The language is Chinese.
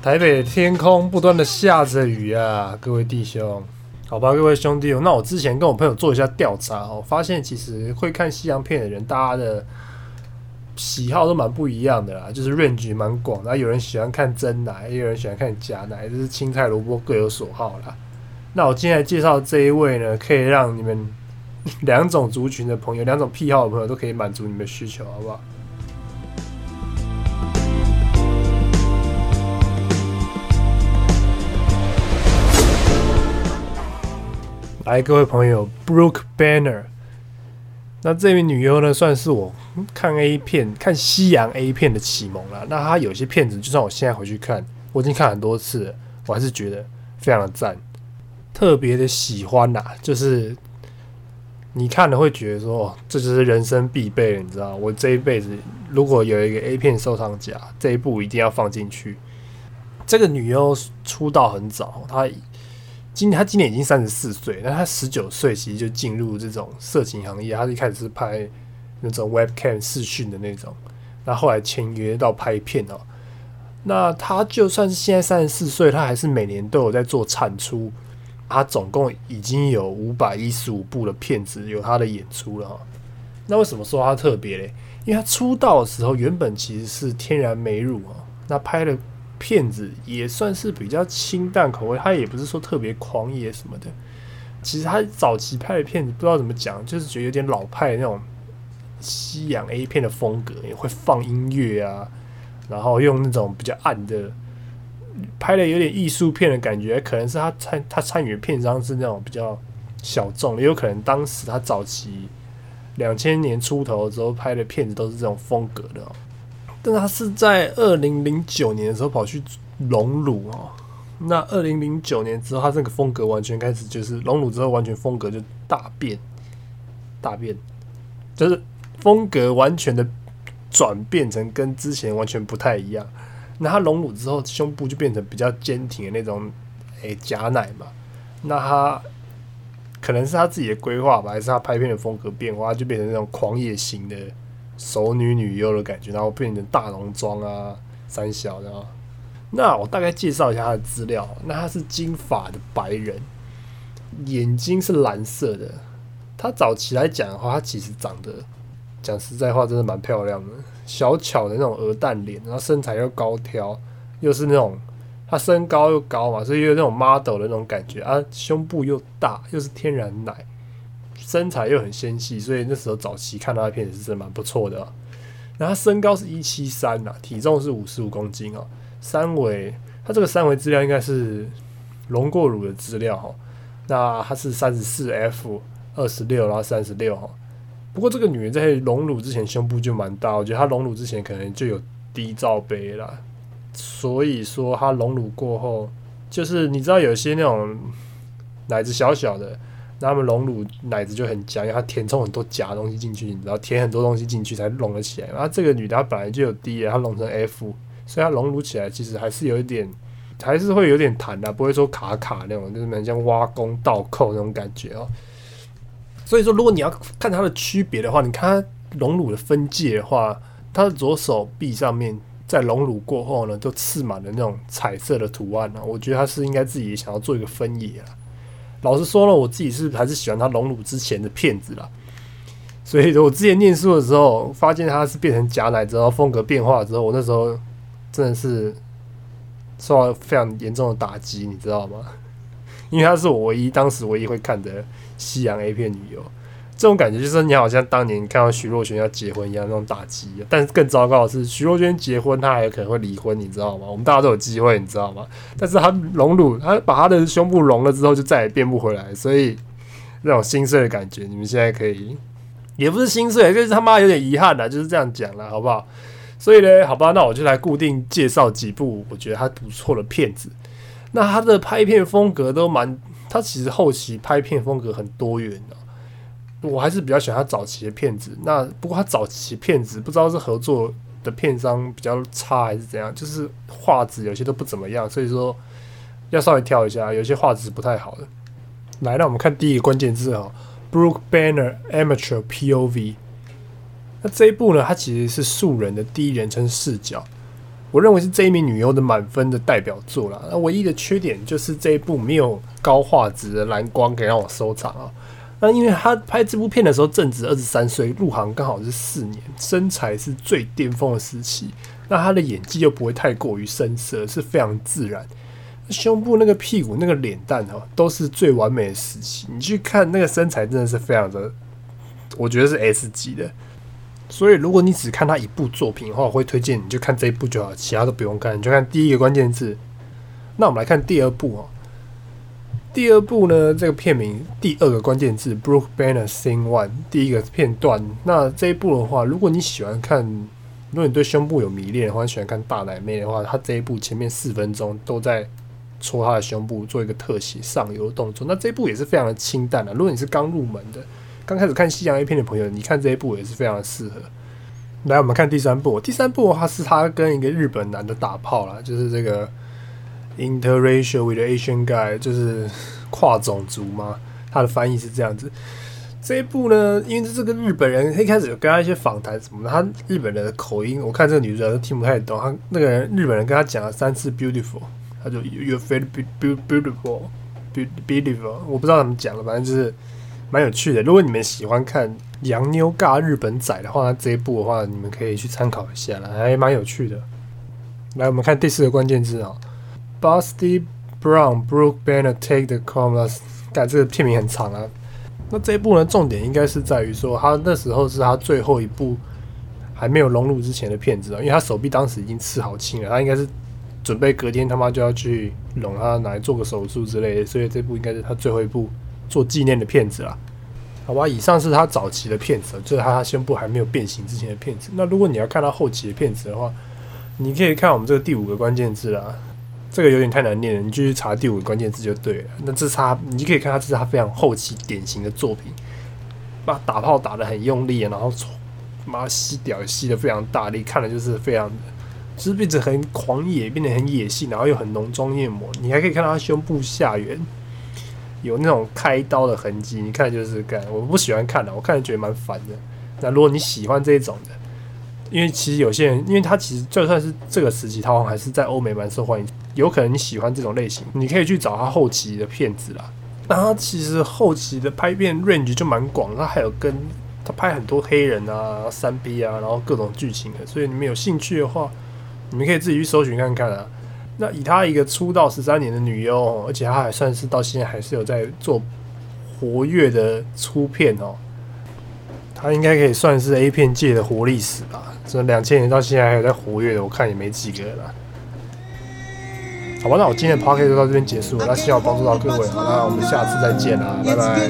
台北天空不断的下着雨啊，各位弟兄，好吧，各位兄弟，那我之前跟我朋友做一下调查哦，发现其实会看西洋片的人，大家的喜好都蛮不一样的啦，就是 range 蛮广的，有人喜欢看真奶，也有人喜欢看假奶，就是青菜萝卜各有所好啦。那我今天介绍这一位呢，可以让你们两种族群的朋友、两种癖好的朋友都可以满足你们的需求，好不好？来，各位朋友，Brooke Banner。那这位女优呢，算是我看 A 片、看西洋 A 片的启蒙了。那她有些片子，就算我现在回去看，我已经看很多次了，我还是觉得非常的赞，特别的喜欢呐。就是你看了会觉得说，这就是人生必备，你知道我这一辈子如果有一个 A 片收藏夹，这一部一定要放进去。这个女优出道很早，她。今他今年已经三十四岁，那他十九岁其实就进入这种色情行业。他一开始是拍那种 webcam 视讯的那种，那后来签约到拍片哦。那他就算是现在三十四岁，他还是每年都有在做产出。他总共已经有五百一十五部的片子有他的演出了哈。那为什么说他特别嘞？因为他出道的时候原本其实是天然美乳啊，那拍了。片子也算是比较清淡口味，他也不是说特别狂野什么的。其实他早期拍的片子不知道怎么讲，就是觉得有点老派那种西洋 A 片的风格，也会放音乐啊，然后用那种比较暗的拍的有点艺术片的感觉。可能是他参他参与的片商是那种比较小众，也有可能当时他早期两千年出头的时候拍的片子都是这种风格的。但他是在二零零九年的时候跑去隆乳哦，那二零零九年之后，他这个风格完全开始就是隆乳之后，完全风格就大变，大变，就是风格完全的转变成跟之前完全不太一样。那他隆乳之后，胸部就变成比较坚挺的那种，诶假奶嘛。那他可能是他自己的规划吧，还是他拍片的风格变化，就变成那种狂野型的。熟女女优的感觉，然后变成大浓妆啊，三小的。那我大概介绍一下她的资料。那她是金发的白人，眼睛是蓝色的。她早期来讲的话，她其实长得讲实在话，真的蛮漂亮的，小巧的那种鹅蛋脸，然后身材又高挑，又是那种她身高又高嘛，所以有那种 model 的那种感觉啊，胸部又大，又是天然奶。身材又很纤细，所以那时候早期看到的片子是真蛮不错的。然后身高是一七三呐，体重是五十五公斤哦。三围，他这个三围资料应该是隆过乳的资料哈。那他是三十四 F 二十六，然后三十六哈。不过这个女人在隆乳之前胸部就蛮大，我觉得她隆乳之前可能就有低罩杯啦。所以说她隆乳过后，就是你知道有些那种奶子小小的。那他们隆乳奶子就很僵，因为它填充很多假东西进去，你知道填很多东西进去才隆得起来。然后这个女的她本来就有 D，她隆成 F，所以她隆乳起来其实还是有一点，还是会有点弹的，不会说卡卡那种，就是蛮像挖工倒扣那种感觉哦。所以说，如果你要看它的区别的话，你看它隆乳的分界的话，它的左手臂上面在隆乳过后呢，就刺满了那种彩色的图案啊。我觉得它是应该自己想要做一个分野啊。老实说了，我自己是还是喜欢他隆乳之前的片子啦。所以我之前念书的时候，发现他是变成假奶之后风格变化之后，我那时候真的是受到非常严重的打击，你知道吗？因为他是我唯一当时唯一会看的西洋 A 片女优。这种感觉就是你好像当年看到徐若瑄要结婚一样那种打击，但是更糟糕的是徐若瑄结婚，她还有可能会离婚，你知道吗？我们大家都有机会，你知道吗？但是她隆乳，她把她的胸部隆了之后，就再也变不回来，所以那种心碎的感觉，你们现在可以，也不是心碎，就是他妈有点遗憾了，就是这样讲了，好不好？所以呢，好吧，那我就来固定介绍几部我觉得他不错的片子。那他的拍片风格都蛮，他其实后期拍片风格很多元的。我还是比较喜欢他早期的片子。那不过他早期片子不知道是合作的片商比较差还是怎样，就是画质有些都不怎么样，所以说要稍微挑一下，有些画质不太好的。来，让我们看第一个关键字啊，Brooke Banner Amateur POV。那这一部呢，它其实是素人的第一人称视角。我认为是这一名女优的满分的代表作啦。那唯一的缺点就是这一部没有高画质的蓝光可以让我收藏啊。那因为他拍这部片的时候正值二十三岁，入行刚好是四年，身材是最巅峰的时期。那他的演技又不会太过于深色，是非常自然。胸部那个屁股那个脸蛋哈，都是最完美的时期。你去看那个身材，真的是非常的，我觉得是 S 级的。所以如果你只看他一部作品的话，我会推荐你就看这一部就好，其他都不用看，你就看第一个关键字。那我们来看第二部哦。第二部呢，这个片名第二个关键字 “Brooke Banner Scene One” 第一个片段。那这一部的话，如果你喜欢看，如果你对胸部有迷恋的话，喜欢看大奶妹的话，它这一部前面四分钟都在戳她的胸部，做一个特写上游的动作。那这一部也是非常的清淡的。如果你是刚入门的，刚开始看西洋 A 片的朋友，你看这一部也是非常的适合。来，我们看第三部。第三部的话是他跟一个日本男的打炮啦，就是这个。Interracial with Asian guy 就是跨种族吗？他的翻译是这样子。这一部呢，因为这个日本人一开始有跟他一些访谈什么的，他日本人的口音，我看这个女主角都听不太懂。他那个人日本人跟他讲了三次 beautiful，他就 you feel beautiful beautiful，我不知道怎么讲了，反正就是蛮有趣的。如果你们喜欢看洋妞尬日本仔的话，这一部的话，你们可以去参考一下了，还蛮有趣的。来，我们看第四个关键字啊。Busty Brown, Brooke Banner, Take the Commas。但这个片名很长啊。那这一部呢，重点应该是在于说，他那时候是他最后一部还没有融入之前的片子啊，因为他手臂当时已经刺好青了，他应该是准备隔天他妈就要去隆他来做个手术之类的，所以这部应该是他最后一部做纪念的片子啦。好吧，以上是他早期的片子，就是他胸部还没有变形之前的片子。那如果你要看他后期的片子的话，你可以看我们这个第五个关键字啦。这个有点太难念了，你继续查第五个关键字就对了。那这是他，你可以看他这是他非常后期典型的作品，把打炮打的很用力，然后妈吸屌吸的非常大力，看了就是非常，就是变得很狂野，变得很野性，然后又很浓妆艳抹。你还可以看到他胸部下缘有那种开刀的痕迹，你看就是干，我不喜欢看的，我看着觉得蛮烦的。那如果你喜欢这一种的，因为其实有些人，因为他其实就算是这个时期，他还是在欧美蛮受欢迎。有可能你喜欢这种类型，你可以去找他后期的片子啦。那他其实后期的拍片 range 就蛮广，他还有跟他拍很多黑人啊、三 B 啊，然后各种剧情的。所以你们有兴趣的话，你们可以自己去搜寻看看啊。那以他一个出道十三年的女优，而且他还算是到现在还是有在做活跃的出片哦。他应该可以算是 A 片界的活历史吧？这两千年到现在还有在活跃的，我看也没几个了。好吧，那我今天的 p o c a s t 就到这边结束了。那希望帮助到各位，好，那我们下次再见啦，拜拜。